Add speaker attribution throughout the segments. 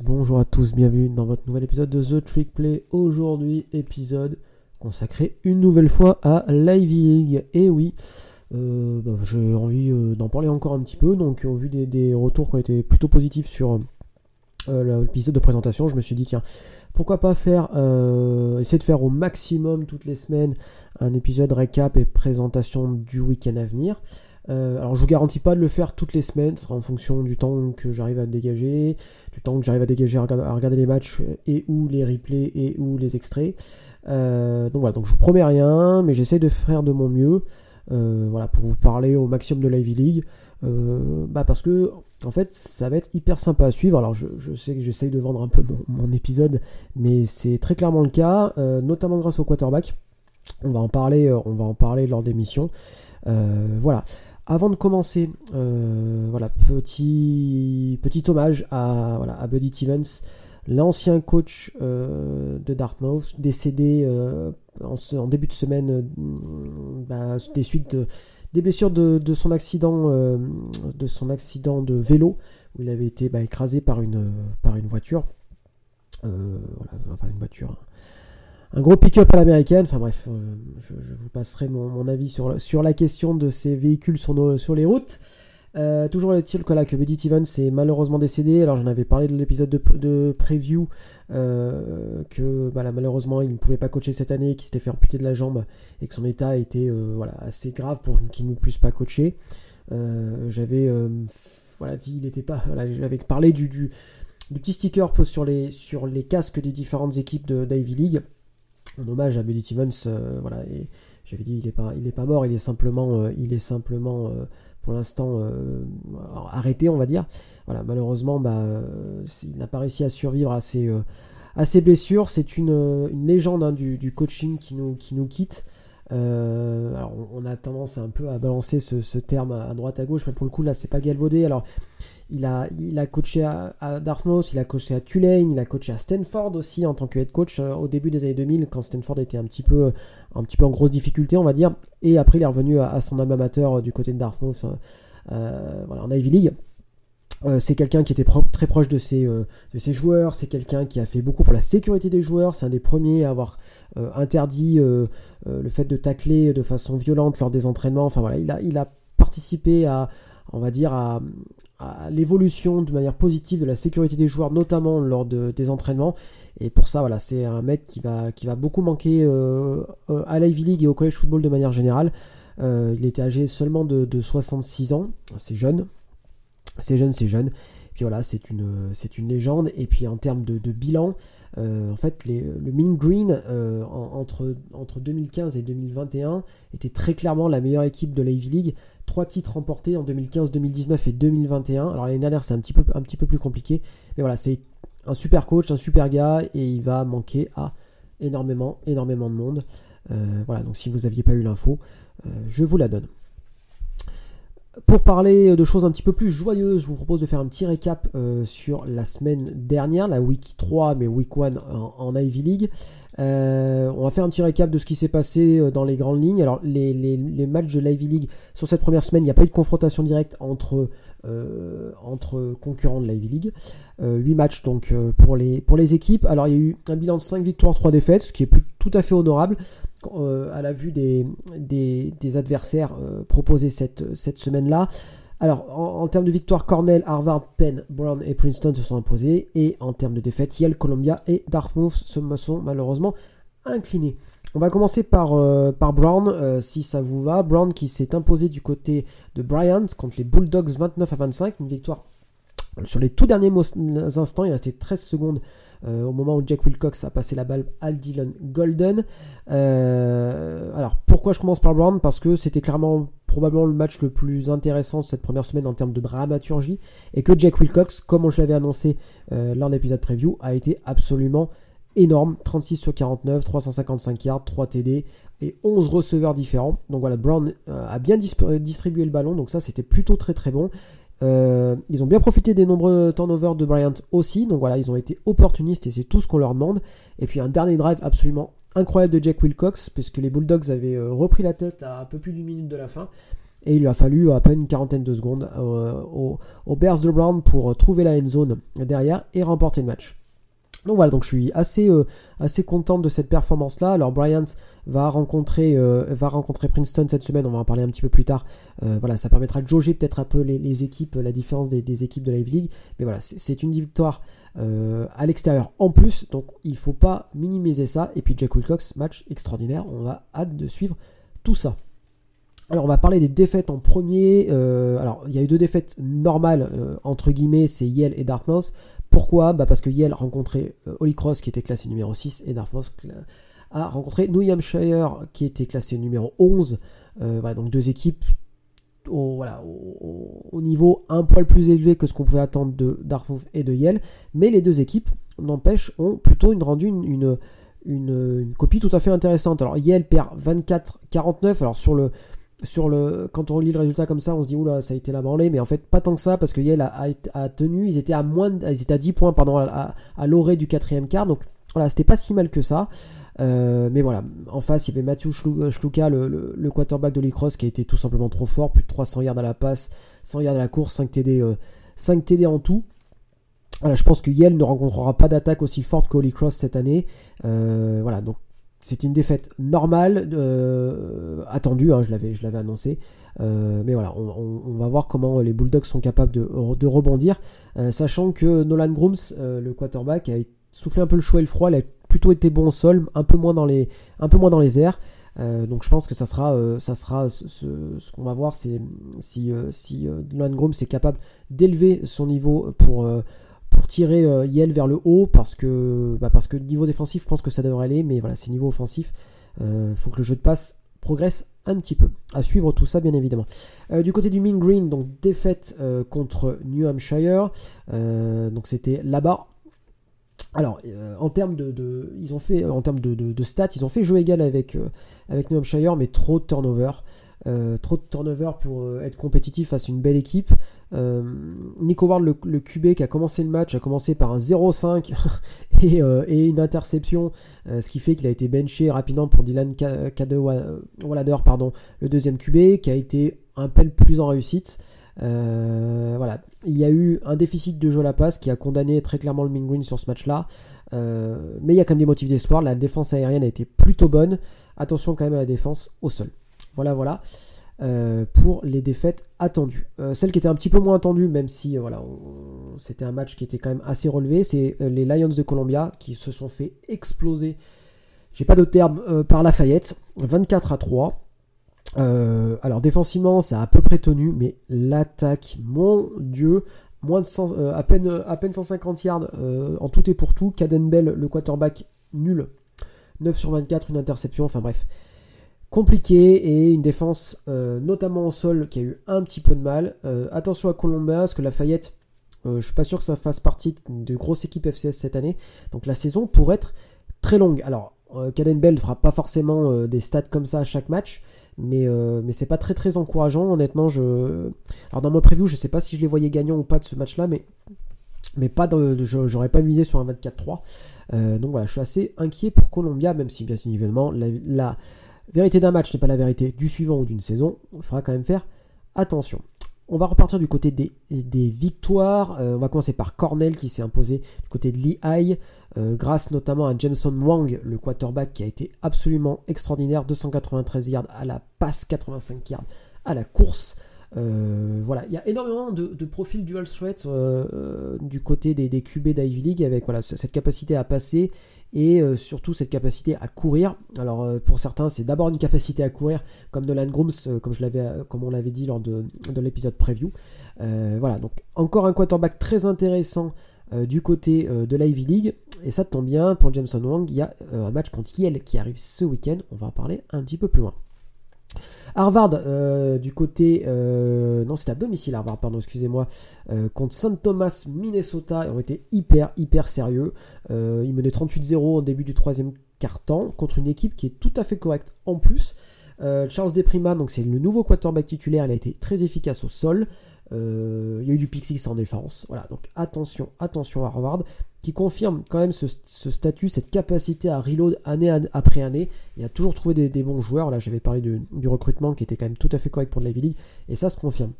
Speaker 1: Bonjour à tous, bienvenue dans votre nouvel épisode de The Trick Play. Aujourd'hui, épisode consacré une nouvelle fois à League. Et oui, euh, bah, j'ai envie euh, d'en parler encore un petit peu. Donc, au vu des, retours qui ont été plutôt positifs sur euh, l'épisode de présentation, je me suis dit, tiens, pourquoi pas faire, essayer de faire au maximum toutes les semaines un épisode récap et présentation du week-end à venir. Euh, alors je vous garantis pas de le faire toutes les semaines, ce sera en fonction du temps que j'arrive à dégager, du temps que j'arrive à dégager à regarder, les matchs et ou les replays et ou les extraits. Euh, donc voilà, donc je vous promets rien, mais j'essaie de faire de mon mieux. Euh, voilà, pour vous parler au maximum de la League. bah parce que en fait ça va être hyper sympa à suivre. Alors je, sais que j'essaye de vendre un peu mon, épisode, mais c'est très clairement le cas, notamment grâce au quarterback. On va en parler, on va en parler lors des missions. voilà. Avant de commencer, euh, voilà, petit, petit hommage à, voilà, Buddy Stevens, l'ancien coach euh, de Dartmouth, décédé euh, en, début de semaine bah, des suites des blessures de, son accident, de son accident de vélo, où il avait été bah, écrasé par une, par une voiture. voilà, une voiture un gros pick-up à l'américaine. Enfin bref, euh, je, vous passerai mon, avis sur, la question de ces véhicules sur, les routes. Euh, toujours est-il que là que est malheureusement décédé. Alors j'en avais parlé de l'épisode de, preview euh, que bah, malheureusement il ne pouvait pas coacher cette année, qu'il s'était fait amputer de la jambe et que son état était voilà assez grave pour qu'il ne puisse pas coacher. j'avais voilà dit il était pas j'avais parlé du, petit sticker sur les sur les casques des différentes équipes d'Ivy League en hommage à Billy Timmons, euh, voilà, et j'avais dit il est pas, mort, il est simplement, euh, il est simplement euh, pour l'instant arrêté, on va dire. Voilà, malheureusement, bah, il n'a pas réussi à survivre à ses, blessures. C'est une, légende hein, du, du, coaching qui nous quitte. Alors on, a tendance un peu à balancer ce, terme à droite à gauche, mais pour le coup là c'est pas galvaudé. Alors il a, coaché à, Dartmouth, il a coaché à Tulane, il a coaché à Stanford aussi en tant que head coach euh, au début des années 2000 quand Stanford était un petit peu, un petit peu en grosse difficulté, on va dire. Et après, il est revenu à, son alma mater euh, du côté de Dartmouth, euh, voilà, en Ivy League. C'est quelqu'un qui était très proche de ses, de ses joueurs, c'est quelqu'un qui a fait beaucoup pour la sécurité des joueurs, c'est un des premiers à avoir interdit le fait de tacler de façon violente lors des entraînements. Enfin voilà, il a, participé à, on va dire, à, l'évolution de manière positive de la sécurité des joueurs, notamment lors des entraînements. Et pour ça, voilà, c'est un mec qui va, beaucoup manquer euh, euh, à l'Ivy League et au college football de manière générale. Euh, il était âgé seulement de, 66 ans, c'est jeune, c'est jeune, c'est jeune. Et puis voilà, c'est une, c'est une légende. Et puis en termes de, bilan, en fait, le Mean Green entre, entre 2015 et 2021 était très clairement la meilleure équipe de l'Ivy League trois titres remportés en 2015, 2019 et 2021. Alors l'année dernière c'est un petit peu plus compliqué, mais voilà c'est un super coach, un super gars et il va manquer à énormément énormément de monde. Euh, voilà donc si vous n'aviez pas eu l'info, euh, je vous la donne. Pour parler de choses un petit peu plus joyeuses, je vous propose de faire un petit récap euh, sur la semaine dernière, la week 3, mais week 1 en, Ivy League. Euh, on va faire un petit récap de ce qui s'est passé euh, dans les grandes lignes. Alors, les, matchs de l'Ivy League, sur cette première semaine, il n'y a pas eu de confrontation directe entre, concurrents de l'Ivy League. 8 matchs donc pour, les, pour les équipes. Alors, il y a eu un bilan de 5 victoires, 3 défaites, ce qui est tout à fait honorable. Euh, à la vue des, adversaires euh, proposés cette, semaine-là. Alors, en, termes de victoire, Cornell, Harvard, Penn, Brown et Princeton se sont imposés. Et en termes de défaite, Yale, Columbia et Dartmouth se sont malheureusement inclinés. On va commencer par, euh, par Brown, si ça vous va. Brown qui s'est imposé du côté de Bryant contre les Bulldogs 29 à 25. Une victoire sur les tout derniers instants. Il restait 13 secondes euh, au moment où Jack Wilcox a passé la balle à Dylan Golden. Euh, alors pourquoi je commence par Brown? Parce que c'était clairement probablement le match le plus intéressant cette première semaine en termes de dramaturgie et que Jack Wilcox, comme je l'avais annoncé euh, lors de l'épisode preview, a été absolument énorme. 36 sur 49, 355 yards, 3 TD et 11 receveurs différents. Donc voilà, Brown a bien distribué le ballon, donc ça c'était plutôt très très bon. Euh, ils ont bien profité des nombreux turnovers de Bryant aussi. Donc voilà, ils ont été opportunistes et c'est tout ce qu'on leur demande. Et puis un dernier drive absolument incroyable de Jack Wilcox, puisque les Bulldogs avaient euh, repris la tête à un peu plus d'une minute de la fin. Et il lui a fallu à peine une quarantaine de secondes aux, Bears de Brown pour trouver la end zone derrière et remporter le match. Donc voilà, donc je suis assez, euh, assez contente de cette performance-là. Alors Bryant va rencontrer, euh, va rencontrer Princeton cette semaine, on va en parler un petit peu plus tard. Euh, voilà, ça permettra de jauger peut-être un peu les, équipes, la différence des, équipes de la League. Mais voilà, c'est une victoire à l'extérieur en plus, donc il ne faut pas minimiser ça. Et puis Jack Wilcox, match extraordinaire, on va hâte de suivre tout ça. Alors on va parler des défaites en premier. alors il y a eu deux défaites normales entre guillemets, c'est Yale et Dartmouth. Pourquoi bah Parce que Yale rencontrait euh, Holy Cross qui était classé numéro 6 et Dartmouth a rencontré New Hampshire qui était classé numéro 11. Euh, donc deux équipes au, niveau un poil plus élevé que ce qu'on pouvait attendre de Dartmouth et de Yale. Mais les deux équipes, n'empêche, ont plutôt une, rendu une, copie tout à fait intéressante. Alors Yale perd 24-49. Alors sur le sur le, quand on lit le résultat comme ça, on se dit oula, ça a été la branlée, mais en fait pas tant que ça parce que Yale a, tenu, ils étaient à moins, ils étaient à 10 points pardon, à, l'orée du quatrième quart, donc voilà, c'était pas si mal que ça. Euh, mais voilà, en face, il y avait Matthew Schluka, le, quarterback de qui a été tout simplement trop fort, plus de 300 yards à la passe, 100 yards à la course, 5 TD, 5 TD en tout. Voilà, je pense que Yale ne rencontrera pas d'attaque aussi forte qu'Holy Cross cette année. Euh, voilà, donc c'est une défaite normale, euh, attendue, hein, je l'avais annoncé. Euh, mais voilà, on, va voir comment les Bulldogs sont capables de, rebondir, euh, sachant que Nolan Grooms, le quarterback, a soufflé un peu le chaud et le froid, il a plutôt été bon au sol, un peu moins dans les, un peu moins dans les airs. donc je pense que ça sera, ça sera ce, qu'on va voir, c'est si, si Nolan Grooms est capable d'élever son niveau pour tirer euh, vers le haut parce que, bah que niveau défensif, je pense que ça devrait aller, mais voilà, c'est niveau offensif. Il euh, faut que le jeu de passe progresse un petit peu. À suivre tout ça, bien évidemment. Euh, du côté du Mean Green, donc défaite contre New Hampshire. donc c'était là-bas. Alors, en termes de, ils ont fait, en termes de, stats, ils ont fait jeu égal avec, avec New Hampshire, mais trop de turnover. Trop de turnover pour être compétitif face à une belle équipe. Euh, Nico Ward, le, QB qui a commencé le match, a commencé par un 0-5 euh, et, une interception, euh, ce qui fait qu'il a été benché rapidement pour Dylan Cadwallader, pardon, le deuxième QB, qui a été un peu plus en réussite. voilà, il y a eu un déficit de jeu à la passe qui a condamné très clairement le Ming Green sur ce match-là. mais il y a quand même des motifs d'espoir. La défense aérienne a été plutôt bonne. Attention quand même à la défense au sol. Voilà, voilà. Euh, pour les défaites attendues. Euh, celle qui était un petit peu moins attendue, même si euh, voilà, c'était un match qui était quand même assez relevé, c'est les Lions de Columbia qui se sont fait exploser, j'ai pas de terme, par Lafayette, 24 à 3. alors défensivement, ça a à peu près tenu, mais l'attaque, mon dieu, moins de à, peine, à peine 150 yards en tout et pour tout. Caden Bell, le quarterback, nul. 9 sur 24, une interception, enfin bref compliqué et une défense euh, notamment au sol qui a eu un petit peu de mal. Euh, attention à Columbia parce que Lafayette, euh, je suis pas sûr que ça fasse partie de grosses équipes FCS cette année. Donc la saison pourrait être très longue. Alors Caden Bell ne fera pas forcément des stats comme ça à chaque match, mais, mais c'est pas très très encourageant. Honnêtement, je. Alors dans mon preview, je sais pas si je les voyais gagnants ou pas de ce match-là, mais mais pas j'aurais pas misé sur un 24-3. donc voilà, je suis assez inquiet pour Columbia, même si bien évidemment la, la, Vérité d'un match n'est pas la vérité du suivant ou d'une saison. Il faudra quand même faire attention. On va repartir du côté des, victoires. Euh, on va commencer par Cornell qui s'est imposé du côté de Lehigh, euh, grâce notamment à Jameson Wang, le quarterback qui a été absolument extraordinaire. 293 yards à la passe, 85 yards à la course. Euh, voilà, il y a énormément de, profils dual threat du côté des, des QB d'Ivy League avec voilà, cette capacité à passer et euh, surtout cette capacité à courir. Alors euh, pour certains, c'est d'abord une capacité à courir, comme Nolan Grooms, euh, comme, on l'avait dit lors de, l'épisode preview. voilà, donc encore un quarterback très intéressant du côté de l'Ivy League. Et ça tombe bien, pour Jameson Wang, il y a un match contre Yale qui arrive ce week-end. On va en parler un petit peu plus loin. Harvard, euh, du côté. Euh, non, c'était à domicile, Harvard, pardon, excusez-moi. Euh, contre St. Thomas, Minnesota. Ils ont été hyper, hyper sérieux. ils menaient 38-0 au début du troisième quart-temps contre une équipe qui est tout à fait correcte en plus. Charles Deprima, donc c'est le nouveau quarterback titulaire, il a été très efficace au sol. il y a eu du Pixis en défense. Voilà, donc attention, attention Harvard. Qui confirme quand même ce, statut, cette capacité à reload année après année et à toujours trouver des, bons joueurs. Là, j'avais parlé du recrutement qui était quand même tout à fait correct pour la League et ça se confirme.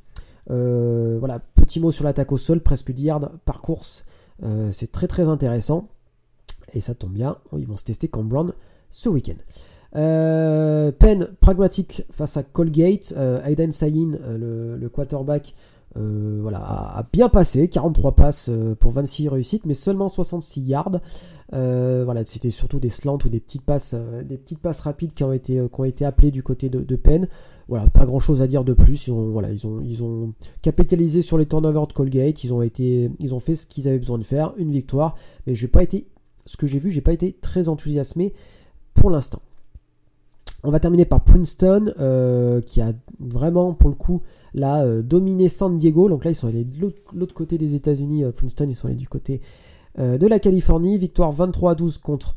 Speaker 1: Euh, voilà, petit mot sur l'attaque au sol, presque 10 yards par course. Euh, c'est très très intéressant. Et ça tombe bien, ils vont se tester comme Brown ce week-end. Euh, Penn pragmatique face à Colgate. Aiden Sayin, le, quarterback, voilà, a, bien passé. 43 passes pour 26 réussites, mais seulement 66 yards. voilà, c'était surtout des slants ou des petites passes, passes rapides qui ont été, appelées du côté de, Penn. Voilà, pas grand chose à dire de plus. Ils ont, capitalisé sur les turnovers de Colgate. Ils ont, fait ce qu'ils avaient besoin de faire. Une victoire. Mais j'ai pas été, ce que j'ai vu, j'ai pas été très enthousiasmé pour l'instant. On va terminer par Princeton, euh, qui a vraiment, pour le coup, là, euh, dominé San Diego. Donc là, ils sont allés de l'autre côté des États-Unis. Euh, Princeton, ils sont allés du côté de la Californie. Victoire 23 à 12 contre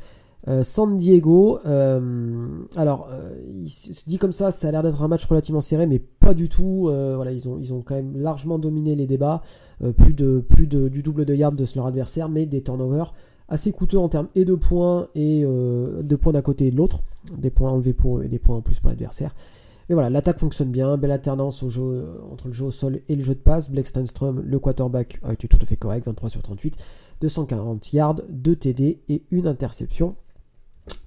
Speaker 1: euh, San Diego, euh, alors euh, il se dit comme ça, ça a l'air d'être un match relativement serré, mais pas du tout. voilà, ils ont, quand même largement dominé les débats, plus, de, du double de yards de leur adversaire, mais des turnovers assez coûteux en termes et de points et de points d'un côté et de l'autre, des points enlevés pour eux et des points en plus pour l'adversaire. Mais voilà, l'attaque fonctionne bien, belle alternance au jeu, entre le jeu au sol et le jeu de passe. Blake Stanstrom, le quarterback, a été tout à fait correct, 23 sur 38, 240 yards, 2 TD et une interception.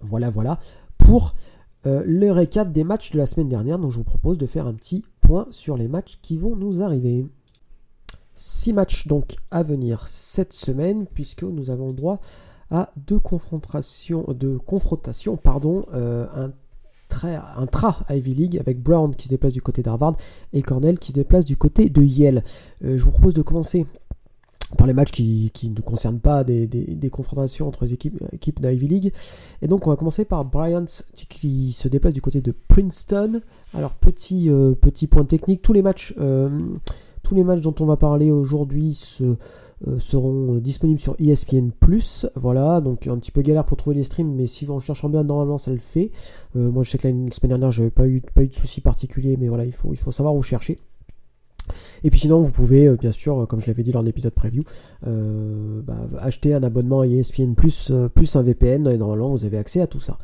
Speaker 1: Voilà, voilà, pour euh, le récap des matchs de la semaine dernière. Donc je vous propose de faire un petit point sur les matchs qui vont nous arriver. Six matchs donc à venir cette semaine, puisque nous avons droit à deux confrontations, pardon, euh, un tra Ivy League avec Brown qui se déplace du côté d'Harvard et Cornell qui se déplace du côté de Yale. Euh, je vous propose de commencer par les matchs qui, ne concernent pas des, confrontations entre les équipes, équipes d'Ivy League. Et donc on va commencer par Bryant qui se déplace du côté de Princeton. Alors petit, euh, petit point technique, tous les matchs, euh, tous les matchs dont on va parler aujourd'hui euh, seront disponibles sur ESPN+. Voilà, donc un petit peu galère pour trouver les streams, mais si on cherche bien, normalement ça le fait. moi je sais que la semaine dernière j'avais pas eu, pas eu de soucis particuliers, mais voilà, il faut, il faut savoir où chercher. Et puis sinon, vous pouvez, euh, bien sûr, comme je l'avais dit lors de l'épisode preview, euh, bah, acheter un abonnement à ESPN plus, euh, plus un VPN, et normalement, vous avez accès à tout ça.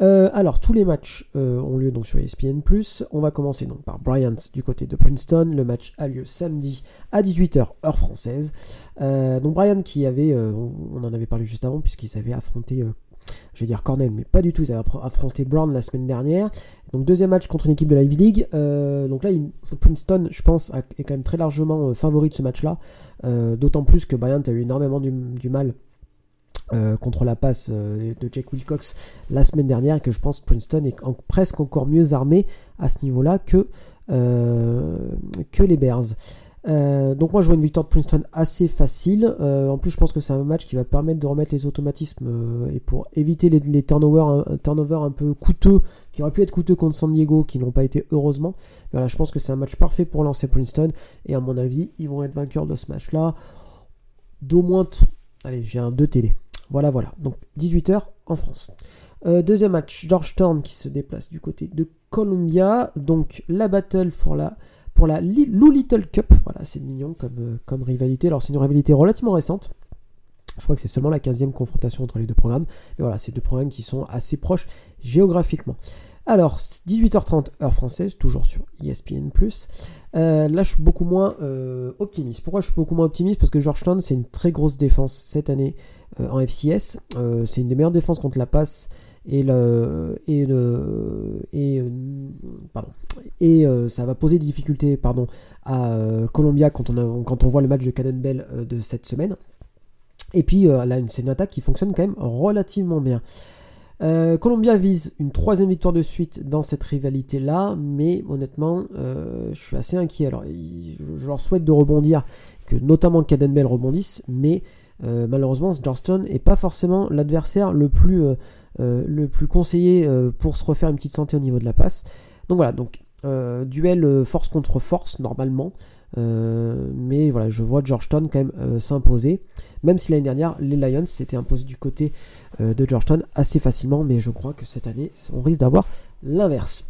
Speaker 1: Alors, tous les matchs ont lieu donc sur ESPN+. On va commencer donc par Bryant du côté de Princeton. Le match a lieu samedi à 18h, heure française. donc Bryant qui avait, on en avait parlé juste avant, puisqu'ils avaient affronté je vais dire Cornell, mais pas du tout. Ils avaient affronté Brown la semaine dernière. Donc deuxième match contre une équipe de la League. Euh, donc là, Princeton, je pense, est quand même très largement euh, favori de ce match-là. Euh, d'autant plus que Bryant a eu énormément du, mal contre la passe de Jake Wilcox la semaine dernière et que je pense Princeton est presque encore mieux armé à ce niveau-là que, que les Bears. Euh, donc moi je vois une victoire de Princeton assez facile. Euh, en plus je pense que c'est un match qui va permettre de remettre les automatismes euh, et pour éviter les, turnovers, un, peu coûteux qui auraient pu être coûteux contre San Diego qui n'ont pas été heureusement. voilà, je pense que c'est un match parfait pour lancer Princeton et à mon avis ils vont être vainqueurs de ce match là. D'au moins... Allez j'ai un 2 télé. Voilà voilà. Donc 18h en France. deuxième match, Georgetown qui se déplace du côté de Columbia. Donc la battle pour la pour la Lou Little Cup. Voilà, c'est mignon comme, euh, comme rivalité. Alors, c'est une rivalité relativement récente. Je crois que c'est seulement la 15e confrontation entre les deux programmes. Mais voilà, c'est deux programmes qui sont assez proches géographiquement. Alors, 18h30 heure française, toujours sur ESPN+. Euh, là, je suis beaucoup moins euh, optimiste. Pourquoi je suis beaucoup moins optimiste? Parce que Georgetown, c'est une très grosse défense cette année en FCS. c'est une des meilleures défenses contre la passe et le et le et euh, euh, ça va poser des difficultés pardon à euh, Columbia quand on voit le match de Caden de cette semaine et puis là c'est une attaque qui fonctionne quand même relativement bien Columbia vise une troisième victoire de suite dans cette rivalité là mais honnêtement je suis assez inquiet alors je leur souhaite de rebondir que notamment Caden Bell rebondisse mais malheureusement Johnston n'est pas forcément l'adversaire le plus euh, conseillé euh, pour se refaire une petite santé au niveau de la passe. Donc voilà, donc euh, duel force contre force normalement. Mais voilà, je vois Georgetown quand même s'imposer. Même si l'année dernière, les Lions s'étaient imposés du côté de Georgetown assez facilement. Mais je crois que cette année, on risque d'avoir l'inverse.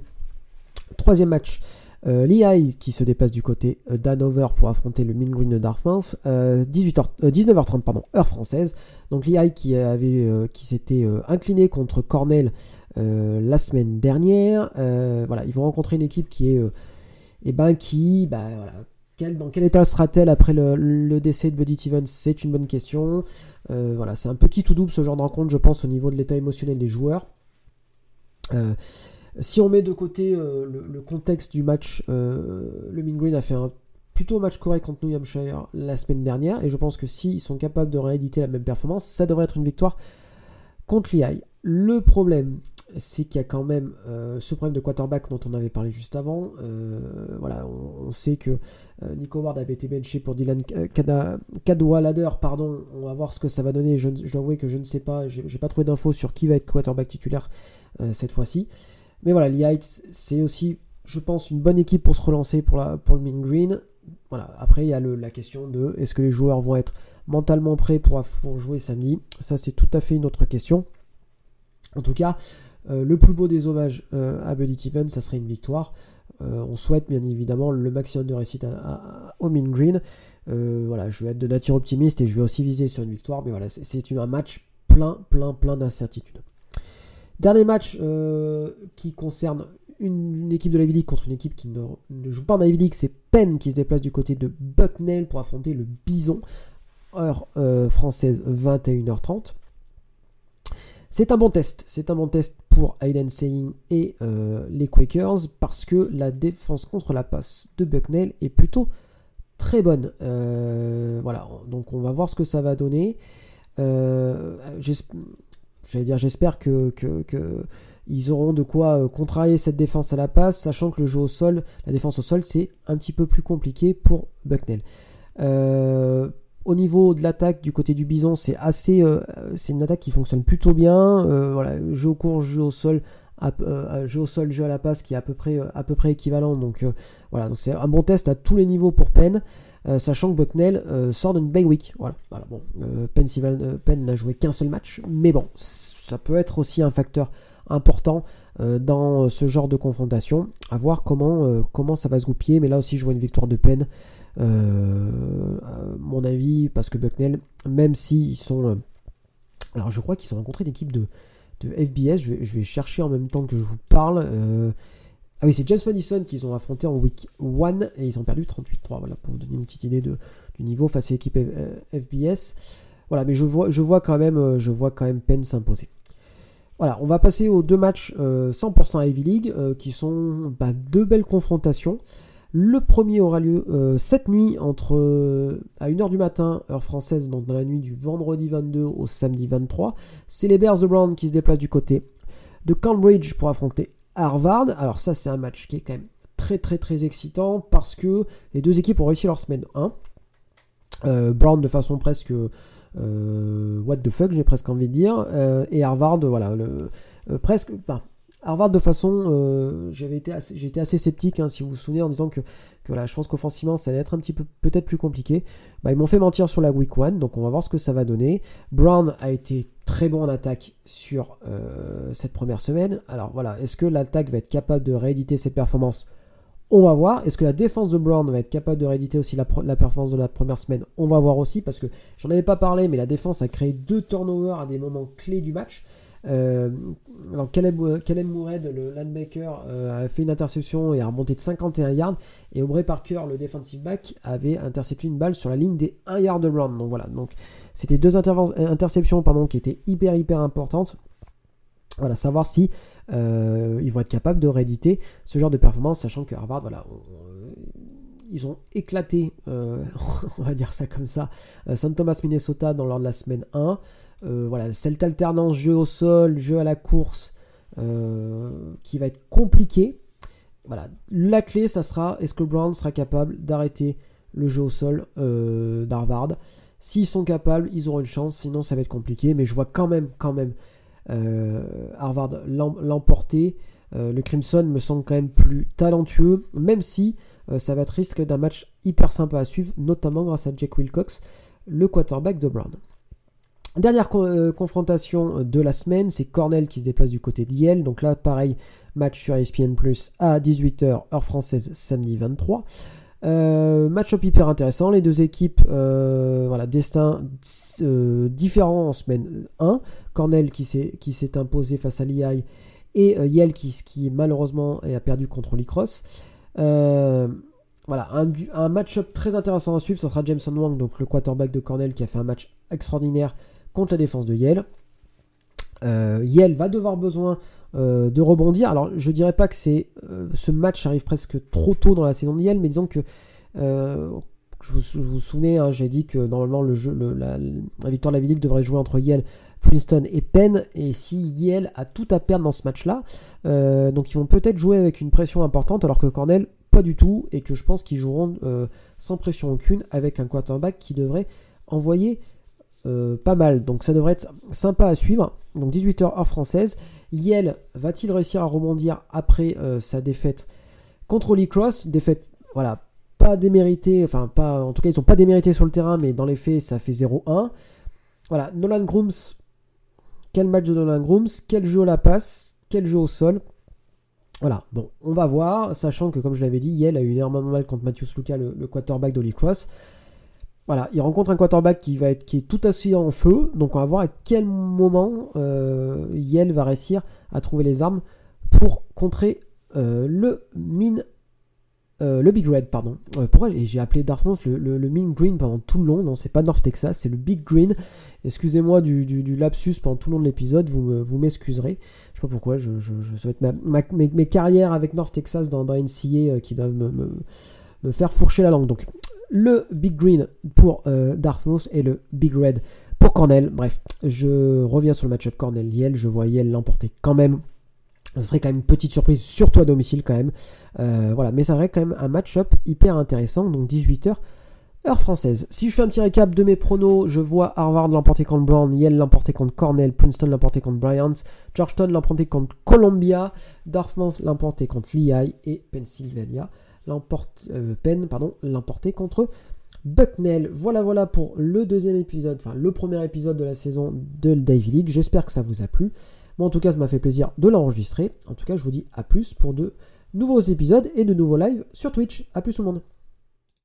Speaker 1: Troisième match. Euh, Lehigh qui se déplace du côté d'Hanover pour affronter le Mean Green de Dartmouth. 18h, 19h30, pardon, heure française. Donc Lehigh qui, avait, qui s'était incliné contre Cornell la semaine dernière. voilà, ils vont rencontrer une équipe qui est... et eh ben, qui... Bah, voilà, dans quel état sera-t-elle après le, décès de Buddy Stevens? C'est une bonne question. Euh, voilà, c'est un petit tout double ce genre de rencontre, je pense, au niveau de l'état émotionnel des joueurs. Euh, si on met de côté euh, le, contexte du match, le Mean Green a fait un plutôt match correct contre New Hampshire la semaine dernière, et je pense que s'ils sont capables de rééditer la même performance, ça devrait être une victoire contre l'IA. Le problème, c'est qu'il y a quand même euh, ce problème de quarterback dont on avait parlé juste avant. Euh, voilà, on, sait que euh, Nico Ward avait été benché pour Dylan Cadwallader, pardon. On va voir ce que ça va donner. Je, dois avouer que je ne sais pas, j'ai pas trouvé d'infos sur qui va être quarterback titulaire cette fois-ci. Mais voilà, les c'est aussi, je pense, une bonne équipe pour se relancer pour, la, pour le Mean Green. Voilà, après, il y a la question de est-ce que les joueurs vont être mentalement prêts pour jouer samedi? Ça, c'est tout à fait une autre question. En tout cas, euh, le plus beau des hommages euh, à Buddy Steven, ça serait une victoire. Euh, on souhaite bien évidemment le maximum de réussite au Mean Green. voilà, je vais être de nature optimiste et je vais aussi viser sur une victoire, mais voilà, c'est un match plein, plein, plein d'incertitudes. Dernier match qui concerne une, équipe de la League contre une équipe qui ne, joue pas en Ivy League, c'est Penn qui se déplace du côté de Bucknell pour affronter le Bison, heure française 21h30. C'est un bon test. C'est un bon test Aiden Saying et euh, les Quakers parce que la défense contre la passe de Bucknell est plutôt très bonne. Euh, voilà, donc on va voir ce que ça va donner. Euh, j'allais dire, j'espère que, ils auront de quoi contrarier cette défense à la passe, sachant que le jeu au sol, la défense au sol, c'est un petit peu plus compliqué pour Bucknell. Au niveau de l'attaque du côté du Bison, c'est assez, euh, c'est une attaque qui fonctionne plutôt bien. Euh, voilà, jeu au court, jeu au sol, euh, jeu au sol, jeu à la passe qui est à peu près, à peu près équivalent. Donc voilà, donc c'est un bon test à tous les niveaux pour Penn. sachant que Bucknell sort d'une bye week. Voilà, voilà bon, Penn, n'a joué qu'un seul match, mais bon, ça peut être aussi un facteur important dans ce genre de confrontation. À voir comment, comment ça va se goupiller, mais là aussi je vois une victoire de Penn. Euh, mon avis, parce que Bucknell, même s'ils sont. Euh, alors, je crois qu'ils ont rencontré une équipe de, FBS. Je vais, chercher en même temps que je vous parle. Euh, ah oui, c'est James Madison qu'ils ont affronté en week 1 et ils ont perdu 38-3. Voilà, pour vous donner une petite idée de, du niveau face à l'équipe FBS. Voilà, mais je vois, je vois quand même, je vois quand même Penn s'imposer. Voilà, on va passer aux deux matchs 100% Ivy League qui sont bah, deux belles confrontations. Le premier aura lieu euh, cette nuit entre euh, à 1h du matin, heure française, donc dans la nuit du vendredi 22 au samedi 23. C'est les Bears de Brown qui se déplacent du côté de Cambridge pour affronter Harvard. Alors ça c'est un match qui est quand même très très très excitant parce que les deux équipes ont réussi leur semaine 1. Euh, Brown de façon presque what the fuck j'ai presque envie de dire et Harvard voilà le, presque Harvard, de façon, euh, été j'étais assez sceptique, hein, si vous vous souvenez, en disant que, que je pense qu'offensivement, ça allait être un petit peu peut-être plus compliqué. Bah, ils m'ont fait mentir sur la week 1, donc on va voir ce que ça va donner. Brown a été très bon en attaque sur euh, cette première semaine. Alors voilà, est-ce que l'attaque va être capable de rééditer ses performances? On va voir. Est-ce que la défense de Brown va être capable de rééditer aussi la, la, performance de la première semaine? On va voir aussi, parce que j'en avais pas parlé, mais la défense a créé deux turnovers à des moments clés du match. Euh, alors Caleb, Moured, le linebacker, euh, a fait une interception et a remonté de 51 yards. Et Aubrey Parker, le defensive back, avait intercepté une balle sur la ligne des 1 yard de run. Donc voilà, donc c'était deux interceptions pardon, qui étaient hyper hyper importantes. Voilà, savoir si euh, ils vont être capables de rééditer ce genre de performance, sachant que Harvard, voilà, ils ont éclaté, on va dire ça comme ça, St. Thomas, Minnesota dans l'ordre de la semaine 1. Euh, voilà, cette alternance jeu au sol, jeu à la course, euh, qui va être compliqué. Voilà, la clé, ça sera est-ce que Brown sera capable d'arrêter le jeu au sol euh, d'Harvard? S'ils sont capables, ils auront une chance, sinon ça va être compliqué. Mais je vois quand même, quand même Harvard l'emporter. le Crimson me semble quand même plus talentueux, même si ça va être risque d'un match hyper sympa à suivre, notamment grâce à Jack Wilcox, le quarterback de Brown. Dernière confrontation de la semaine, c'est Cornell qui se déplace du côté de Yale. Donc là, pareil, match sur ESPN Plus à 18h, heure française, samedi 23. Euh, match-up hyper intéressant. Les deux équipes, euh, voilà, destin euh, différents en semaine 1. Cornell qui s'est imposé face à l'IAI et Yale qui, qui malheureusement a perdu contre l'Icross. voilà, un, un match-up très intéressant à suivre. Ce sera Jameson Wang, donc le quarterback de Cornell, qui a fait un match extraordinaire contre la défense de Yale. Yale va devoir besoin euh, de rebondir. Alors, je dirais pas que euh, ce match arrive presque trop tôt dans la saison de Yale, mais disons que euh, je, vous, vous, souvenez, hein, j'ai dit que normalement la, victoire de la Ligue devrait jouer entre Yale, Princeton et Penn. Et si Yale a tout à perdre dans ce match-là, donc ils vont peut-être jouer avec une pression importante, alors que Cornell pas du tout, et que je pense qu'ils joueront sans pression aucune avec un quarterback qui devrait envoyer pas mal. Donc ça devrait être sympa à suivre. Donc 18h heure française. Yale va-t-il réussir à rebondir après euh, sa défaite contre Lee Cross? Défaite, voilà, pas déméritée, enfin, pas, en tout cas, ils sont pas démérités sur le terrain, mais dans les faits, ça fait 0-1. Voilà, Nolan Grooms, quel match de Nolan Grooms, quel jeu à la passe, quel jeu au sol? Voilà, bon, on va voir, sachant que, comme je l'avais dit, Yale a eu énormément mal contre Matthew Sluka, le, le quarterback d'Holy Cross. Voilà, il rencontre un quarterback qui va être qui est tout à fait en feu, donc on va voir à quel moment euh, Yale va réussir à trouver les armes pour contrer euh, le mine euh, le Big Red, pardon. pourquoi j'ai appelé Dartmouth le, le, Mean Green pendant tout le long? Non, c'est pas North Texas, c'est le Big Green. Excusez-moi du, lapsus pendant tout le long de l'épisode, vous, vous m'excuserez. Je sais pas pourquoi, je, je, souhaite mes, carrières avec North Texas dans, dans NCA qui doivent me, me, me, faire fourcher la langue. Donc, le Big Green pour euh, Dartmouth et le Big Red pour Cornell. Bref, je reviens sur le match-up Cornell-Yale. Je vois Yale l'emporter quand même. Ce serait quand même une petite surprise, surtout à domicile quand même. Euh, voilà, mais ça serait quand même un match-up hyper intéressant. Donc 18h, heure française. Si je fais un petit récap de mes pronos, je vois Harvard l'emporter contre Brown, Yale l'emporter contre Cornell, Princeton l'emporter contre Bryant, Georgetown l'emporter contre Columbia, Dartmouth l'emporter contre Lehigh et Pennsylvania euh, l'emporter contre Bucknell. Voilà, voilà pour le deuxième épisode, enfin le premier épisode de la saison de Davy League. J'espère que ça vous a plu. Moi, en tout cas, ça m'a fait plaisir de l'enregistrer. En tout cas, je vous dis à plus pour de nouveaux épisodes et de nouveaux lives sur Twitch. A plus tout le monde.